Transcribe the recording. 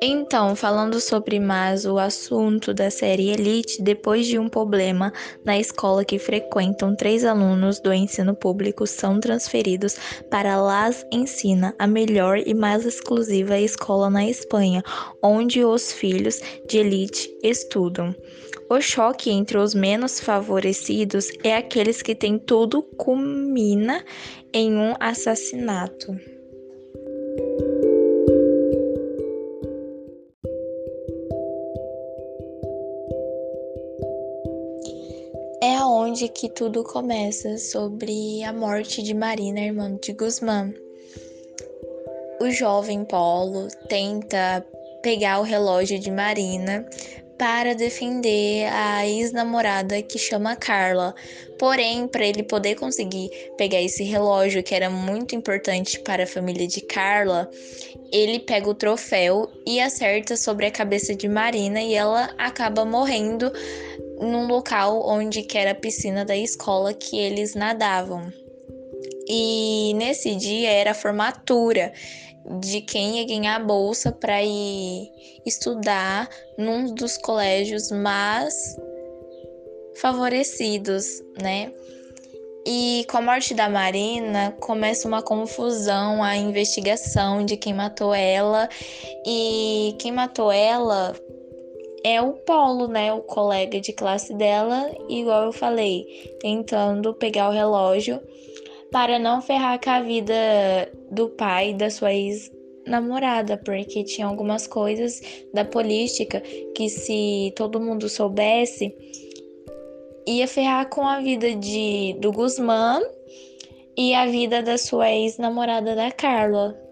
Então, falando sobre mais o assunto da série Elite, depois de um problema na escola que frequentam, três alunos do ensino público são transferidos para Las Ensina, a melhor e mais exclusiva escola na Espanha, onde os filhos de Elite estudam. O choque entre os menos favorecidos é aqueles que têm tudo culmina em um assassinato. É onde que tudo começa sobre a morte de Marina, irmã de Guzmán. O jovem Paulo tenta pegar o relógio de Marina para defender a ex-namorada que chama Carla. Porém, para ele poder conseguir pegar esse relógio que era muito importante para a família de Carla, ele pega o troféu e acerta sobre a cabeça de Marina e ela acaba morrendo num local onde que era a piscina da escola que eles nadavam. E nesse dia era a formatura de quem ia ganhar a bolsa para ir estudar num dos colégios mais favorecidos, né? E com a morte da Marina, começa uma confusão, a investigação de quem matou ela. E quem matou ela é o Polo, né? O colega de classe dela, igual eu falei, tentando pegar o relógio para não ferrar com a vida do pai da sua ex-namorada, porque tinha algumas coisas da política que se todo mundo soubesse ia ferrar com a vida de do Guzmán e a vida da sua ex-namorada da Carla.